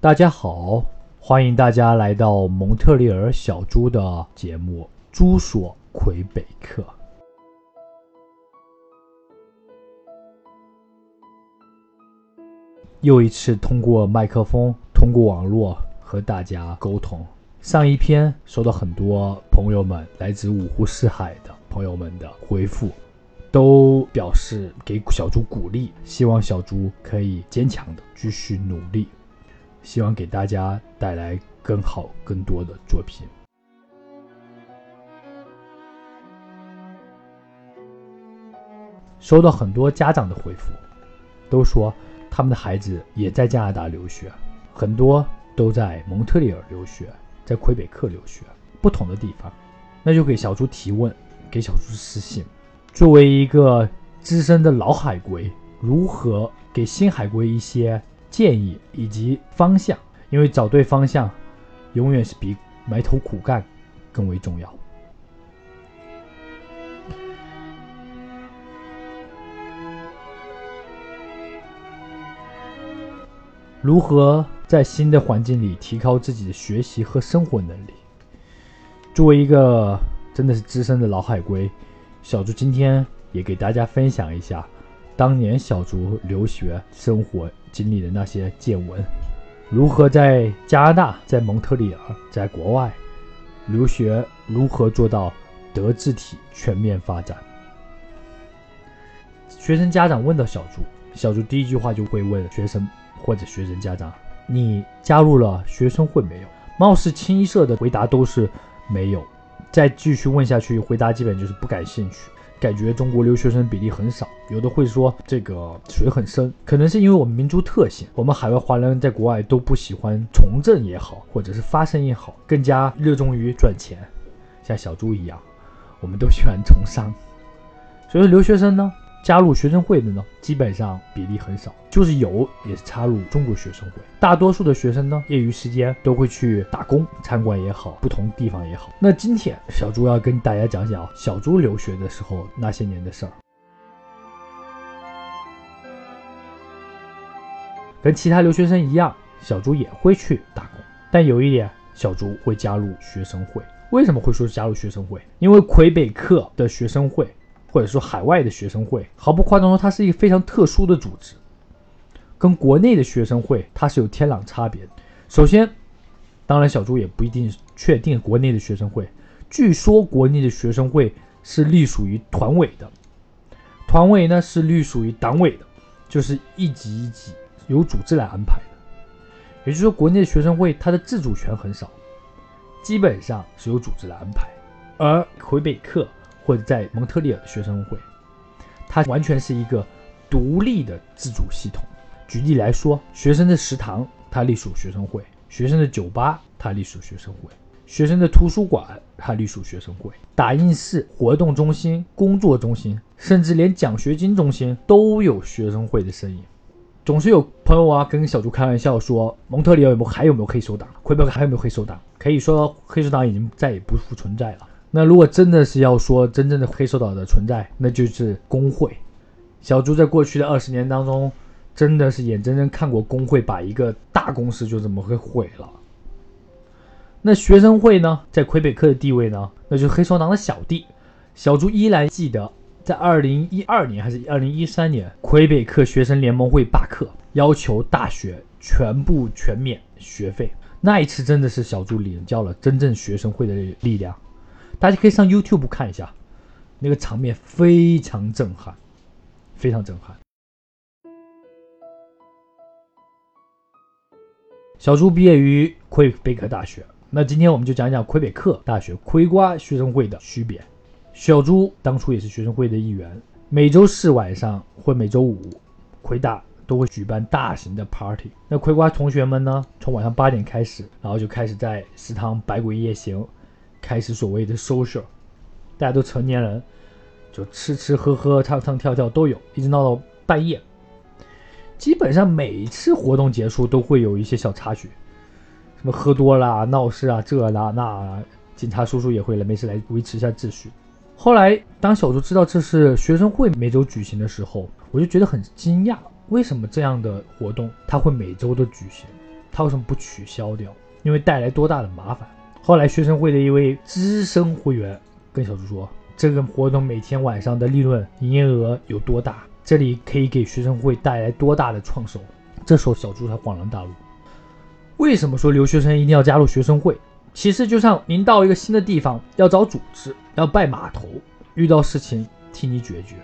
大家好，欢迎大家来到蒙特利尔小猪的节目《猪所魁北克》。又一次通过麦克风、通过网络和大家沟通。上一篇收到很多朋友们来自五湖四海的朋友们的回复，都表示给小猪鼓励，希望小猪可以坚强的继续努力，希望给大家带来更好、更多的作品。收到很多家长的回复，都说他们的孩子也在加拿大留学，很多都在蒙特利尔留学。在魁北克留学，不同的地方，那就给小猪提问，给小猪私信。作为一个资深的老海归，如何给新海归一些建议以及方向？因为找对方向，永远是比埋头苦干更为重要。如何？在新的环境里提高自己的学习和生活能力。作为一个真的是资深的老海归，小猪今天也给大家分享一下当年小竹留学生活经历的那些见闻，如何在加拿大、在蒙特利尔、在国外留学，如何做到德智体全面发展。学生家长问到小竹，小竹第一句话就会问学生或者学生家长。你加入了学生会没有？貌似清一色的回答都是没有。再继续问下去，回答基本就是不感兴趣。感觉中国留学生比例很少，有的会说这个水很深，可能是因为我们民族特性，我们海外华人在国外都不喜欢从政也好，或者是发声也好，更加热衷于赚钱，像小猪一样，我们都喜欢从商。所以留学生呢？加入学生会的呢，基本上比例很少，就是有也是插入中国学生会。大多数的学生呢，业余时间都会去打工、餐馆也好，不同地方也好。那今天小猪要跟大家讲讲小猪留学的时候那些年的事儿。跟其他留学生一样，小猪也会去打工，但有一点，小猪会加入学生会。为什么会说加入学生会？因为魁北克的学生会。或者说海外的学生会，毫不夸张说，它是一个非常特殊的组织，跟国内的学生会它是有天壤差别的。首先，当然小猪也不一定确定国内的学生会，据说国内的学生会是隶属于团委的，团委呢是隶属于党委的，就是一级一级由组织来安排的。也就是说，国内的学生会它的自主权很少，基本上是由组织来安排，而魁北克。或者在蒙特利尔的学生会，它完全是一个独立的自主系统。举例来说，学生的食堂它隶属学生会，学生的酒吧它隶属学生会，学生的图书馆它隶属学生会，打印室、活动中心、工作中心，甚至连奖学金中心都有学生会的身影。总是有朋友啊跟小猪开玩笑说，蒙特利尔有没有还有没有黑手党？魁北克还有没有黑手党？可以说黑手党已经再也不复存在了。那如果真的是要说真正的黑手党的存在，那就是工会。小猪在过去的二十年当中，真的是眼睁睁看过工会把一个大公司就这么给毁了。那学生会呢，在魁北克的地位呢，那就是黑手党的小弟。小猪依然记得，在二零一二年还是二零一三年，魁北克学生联盟会罢课，要求大学全部全免学费。那一次真的是小猪领教了真正学生会的力量。大家可以上 YouTube 看一下，那个场面非常震撼，非常震撼。小猪毕业于魁北克大学，那今天我们就讲讲魁北克大学魁瓜学生会的区别。小猪当初也是学生会的一员，每周四晚上或每周五，魁大都会举办大型的 party。那魁瓜同学们呢，从晚上八点开始，然后就开始在食堂百鬼夜行。开始所谓的 social，大家都成年人，就吃吃喝喝、唱唱跳跳都有，一直闹到半夜。基本上每次活动结束都会有一些小插曲，什么喝多了、闹事啊，这啦那那，警察叔叔也会来，没事来维持一下秩序。后来当小猪知道这是学生会每周举行的时候，我就觉得很惊讶，为什么这样的活动他会每周都举行？他为什么不取消掉？因为带来多大的麻烦？后来学生会的一位资深会员跟小朱说：“这个活动每天晚上的利润营业额有多大？这里可以给学生会带来多大的创收？”这时候小朱才恍然大悟。为什么说留学生一定要加入学生会？其实就像您到一个新的地方要找组织，要拜码头，遇到事情替你解决。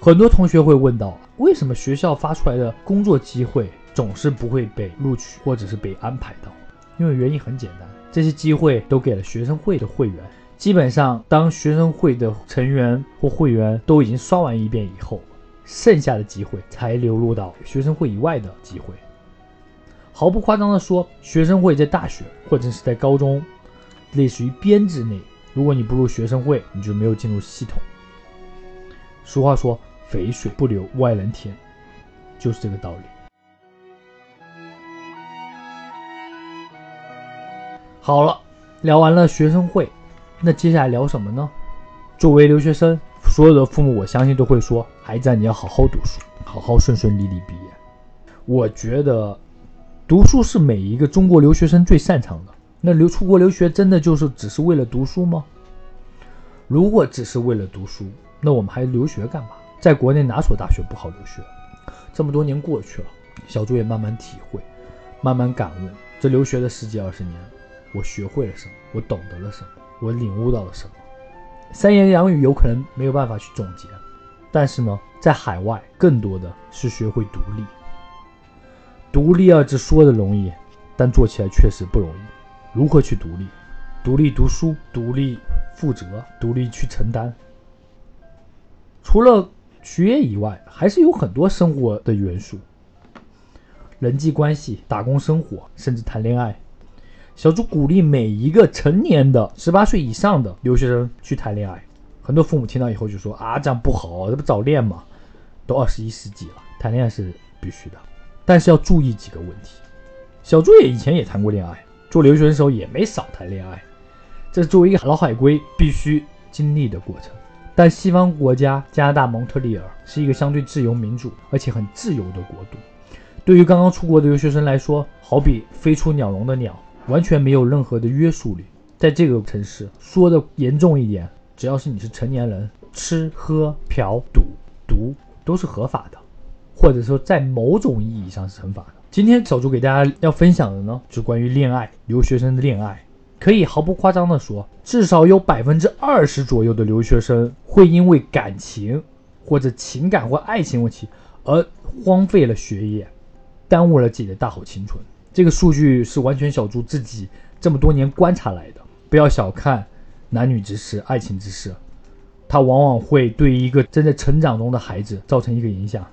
很多同学会问到：为什么学校发出来的工作机会总是不会被录取，或者是被安排到？因为原因很简单，这些机会都给了学生会的会员。基本上，当学生会的成员或会员都已经刷完一遍以后，剩下的机会才流入到学生会以外的机会。毫不夸张地说，学生会在大学或者是在高中，类似于编制内，如果你不入学生会，你就没有进入系统。俗话说“肥水不流外人田”，就是这个道理。好了，聊完了学生会，那接下来聊什么呢？作为留学生，所有的父母我相信都会说：“孩子，你要好好读书，好好顺顺利利毕业。”我觉得，读书是每一个中国留学生最擅长的。那留出国留学真的就是只是为了读书吗？如果只是为了读书，那我们还留学干嘛？在国内哪所大学不好留学？这么多年过去了，小朱也慢慢体会，慢慢感悟，这留学的十几二十年。我学会了什么？我懂得了什么？我领悟到了什么？三言两语有可能没有办法去总结，但是呢，在海外更多的是学会独立。独立二字说的容易，但做起来确实不容易。如何去独立？独立读书，独立负责，独立去承担。除了学业以外，还是有很多生活的元素，人际关系、打工生活，甚至谈恋爱。小朱鼓励每一个成年的十八岁以上的留学生去谈恋爱。很多父母听到以后就说：“啊，这样不好，这不早恋吗？都二十一世纪了，谈恋爱是必须的，但是要注意几个问题。”小朱也以前也谈过恋爱，做留学生时候也没少谈恋爱，这作为一个老海归必须经历的过程。但西方国家加拿大蒙特利尔是一个相对自由民主而且很自由的国度，对于刚刚出国的留学生来说，好比飞出鸟笼的鸟。完全没有任何的约束力，在这个城市说的严重一点，只要是你是成年人，吃喝嫖赌毒都是合法的，或者说在某种意义上是惩罚的。今天小朱给大家要分享的呢，就是关于恋爱，留学生的恋爱，可以毫不夸张的说，至少有百分之二十左右的留学生会因为感情或者情感或爱情问题而荒废了学业，耽误了自己的大好青春。这个数据是完全小猪自己这么多年观察来的。不要小看男女之事、爱情之事，它往往会对一个正在成长中的孩子造成一个影响。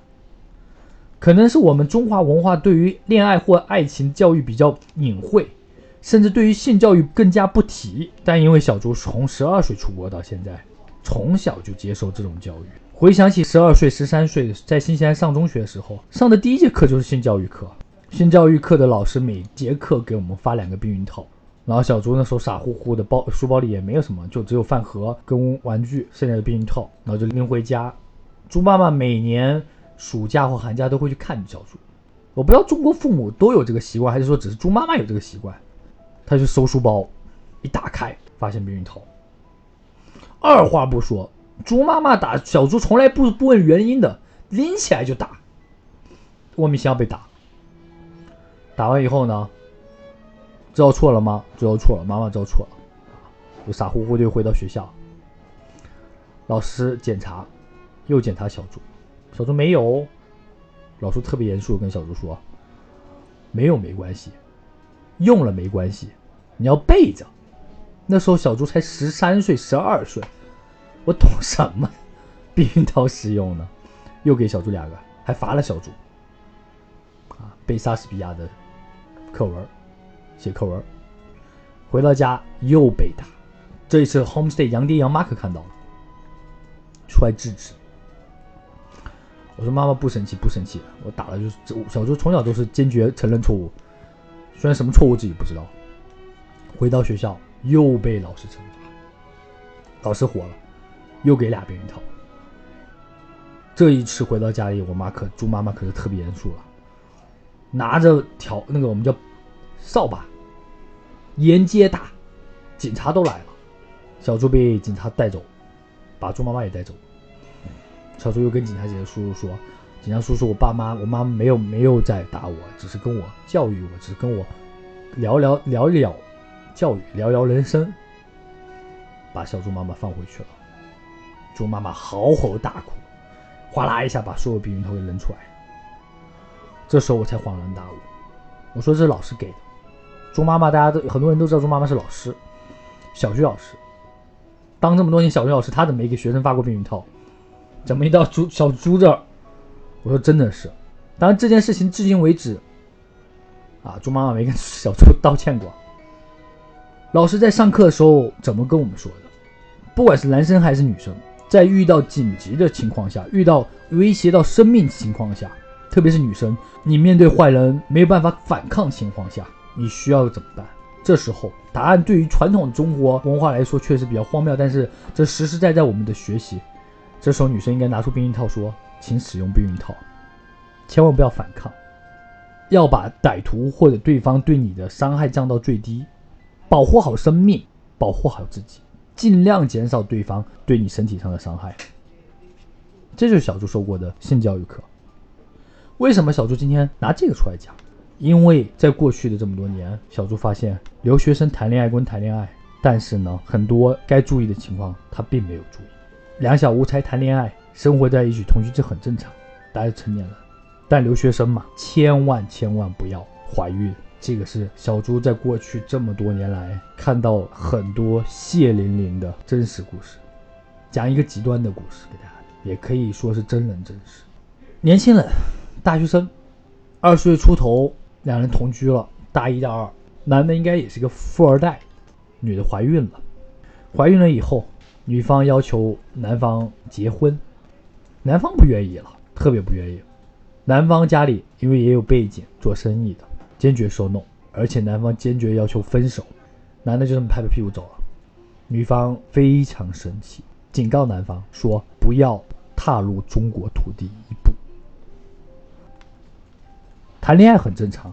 可能是我们中华文化对于恋爱或爱情教育比较隐晦，甚至对于性教育更加不提。但因为小猪从十二岁出国到现在，从小就接受这种教育。回想起十二岁、十三岁在新西兰上中学的时候，上的第一节课就是性教育课。性教育课的老师每节课给我们发两个避孕套，然后小猪那时候傻乎乎的包书包里也没有什么，就只有饭盒跟玩具，剩下的避孕套，然后就拎回家。猪妈妈每年暑假或寒假都会去看小猪，我不知道中国父母都有这个习惯，还是说只是猪妈妈有这个习惯。他就收书包，一打开发现避孕套，二话不说，猪妈妈打小猪从来不不问原因的，拎起来就打，莫名其妙被打。打完以后呢，知道错了吗？知道错了，妈妈知道错了，就傻乎乎就回到学校。老师检查，又检查小猪，小猪没有。老师特别严肃跟小猪说：“没有没关系，用了没关系，你要备着。”那时候小猪才十三岁、十二岁，我懂什么避孕套使用呢？又给小猪两个，还罚了小猪啊，背莎士比亚的。课文，写课文，回到家又被打。这一次 homestay 杨爹杨妈可看到了，出来制止。我说妈妈不生气不生气，我打了就是小周从小都是坚决承认错误，虽然什么错误自己不知道。回到学校又被老师惩罚，老师火了，又给俩避孕套。这一次回到家里，我妈可猪妈妈可是特别严肃了。拿着条那个我们叫扫把，沿街打，警察都来了，小猪被警察带走，把猪妈妈也带走。小猪又跟警察姐姐叔叔说：“警察叔叔，我爸妈，我妈没有没有在打我，只是跟我教育我，只是跟我聊聊聊聊教育，聊聊人生。”把小猪妈妈放回去了。猪妈妈嚎嚎大哭，哗啦一下把所有避孕套给扔出来。这时候我才恍然大悟，我说这是老师给的。猪妈妈大家都很多人都知道，猪妈妈是老师，小学老师。当这么多年小学老师，他怎么没给学生发过避孕套？怎么一到猪小猪这儿，我说真的是。当然这件事情至今为止，啊，猪妈妈没跟小猪道歉过。老师在上课的时候怎么跟我们说的？不管是男生还是女生，在遇到紧急的情况下，遇到威胁到生命情况下，特别是女生，你面对坏人没有办法反抗情况下，你需要怎么办？这时候答案对于传统中国文化来说确实比较荒谬，但是这实实在在我们的学习。这时候女生应该拿出避孕套说：“请使用避孕套，千万不要反抗，要把歹徒或者对方对你的伤害降到最低，保护好生命，保护好自己。”尽量减少对方对你身体上的伤害，这就是小猪受过的性教育课。为什么小猪今天拿这个出来讲？因为在过去的这么多年，小猪发现留学生谈恋爱归谈恋爱，但是呢，很多该注意的情况他并没有注意。两小无猜谈恋爱，生活在一起同居，这很正常，大家成年人。但留学生嘛，千万千万不要怀孕。这个是小猪在过去这么多年来看到很多血淋淋的真实故事，讲一个极端的故事给大家，也可以说是真人真事。年轻人，大学生，二十岁出头，两人同居了，大一、大二，男的应该也是个富二代，女的怀孕了，怀孕了以后，女方要求男方结婚，男方不愿意了，特别不愿意。男方家里因为也有背景，做生意的。坚决说 no，而且男方坚决要求分手，男的就这么拍拍屁股走了。女方非常生气，警告男方说不要踏入中国土地一步。谈恋爱很正常，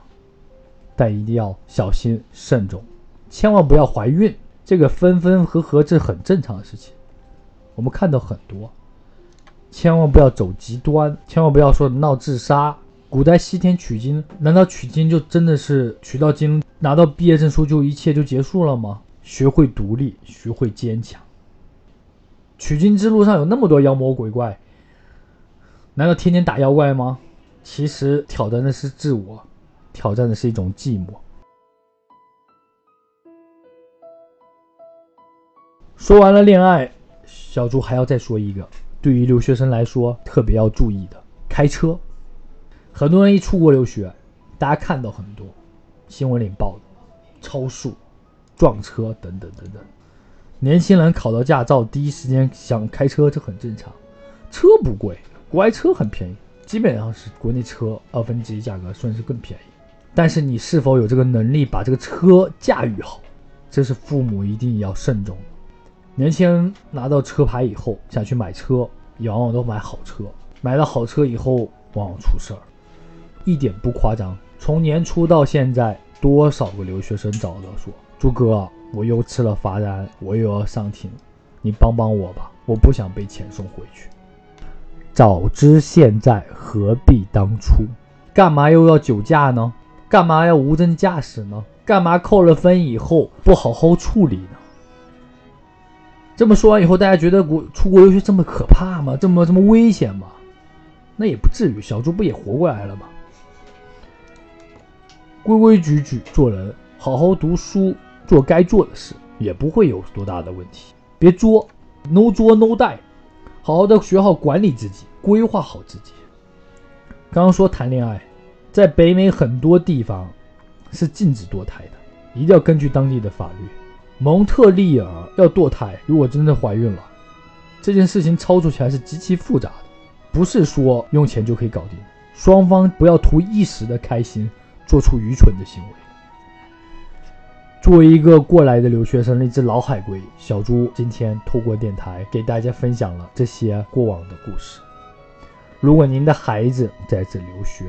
但一定要小心慎重，千万不要怀孕。这个分分合合这很正常的事情，我们看到很多，千万不要走极端，千万不要说闹自杀。古代西天取经，难道取经就真的是取到经，拿到毕业证书就一切就结束了吗？学会独立，学会坚强。取经之路上有那么多妖魔鬼怪，难道天天打妖怪吗？其实挑战的是自我，挑战的是一种寂寞。说完了恋爱，小朱还要再说一个，对于留学生来说特别要注意的，开车。很多人一出国留学，大家看到很多新闻里报的超速、撞车等等等等。年轻人考到驾照，第一时间想开车，这很正常。车不贵，国外车很便宜，基本上是国内车二分之一价格，算是更便宜。但是你是否有这个能力把这个车驾驭好，这是父母一定要慎重。年轻人拿到车牌以后想去买车，往往都买好车，买了好车以后往往出事儿。一点不夸张，从年初到现在，多少个留学生找到说：“朱哥，我又吃了罚单，我又要上庭，你帮帮我吧，我不想被遣送回去。”早知现在，何必当初？干嘛又要酒驾呢？干嘛要无证驾驶呢？干嘛扣了分以后不好好处理呢？这么说完以后，大家觉得国出国留学这么可怕吗？这么这么危险吗？那也不至于，小猪不也活过来了吗？规规矩矩做人，好好读书，做该做的事，也不会有多大的问题。别作，no 作 no die，好好的学好管理自己，规划好自己。刚刚说谈恋爱，在北美很多地方是禁止堕胎的，一定要根据当地的法律。蒙特利尔要堕胎，如果真的怀孕了，这件事情操作起来是极其复杂的，不是说用钱就可以搞定。双方不要图一时的开心。做出愚蠢的行为。作为一个过来的留学生，一只老海龟，小猪今天透过电台给大家分享了这些过往的故事。如果您的孩子在这留学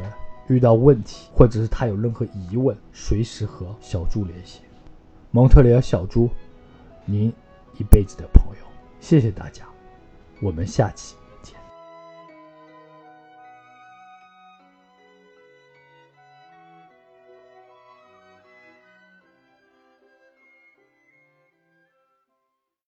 遇到问题，或者是他有任何疑问，随时和小猪联系。蒙特利尔小猪，您一辈子的朋友。谢谢大家，我们下期。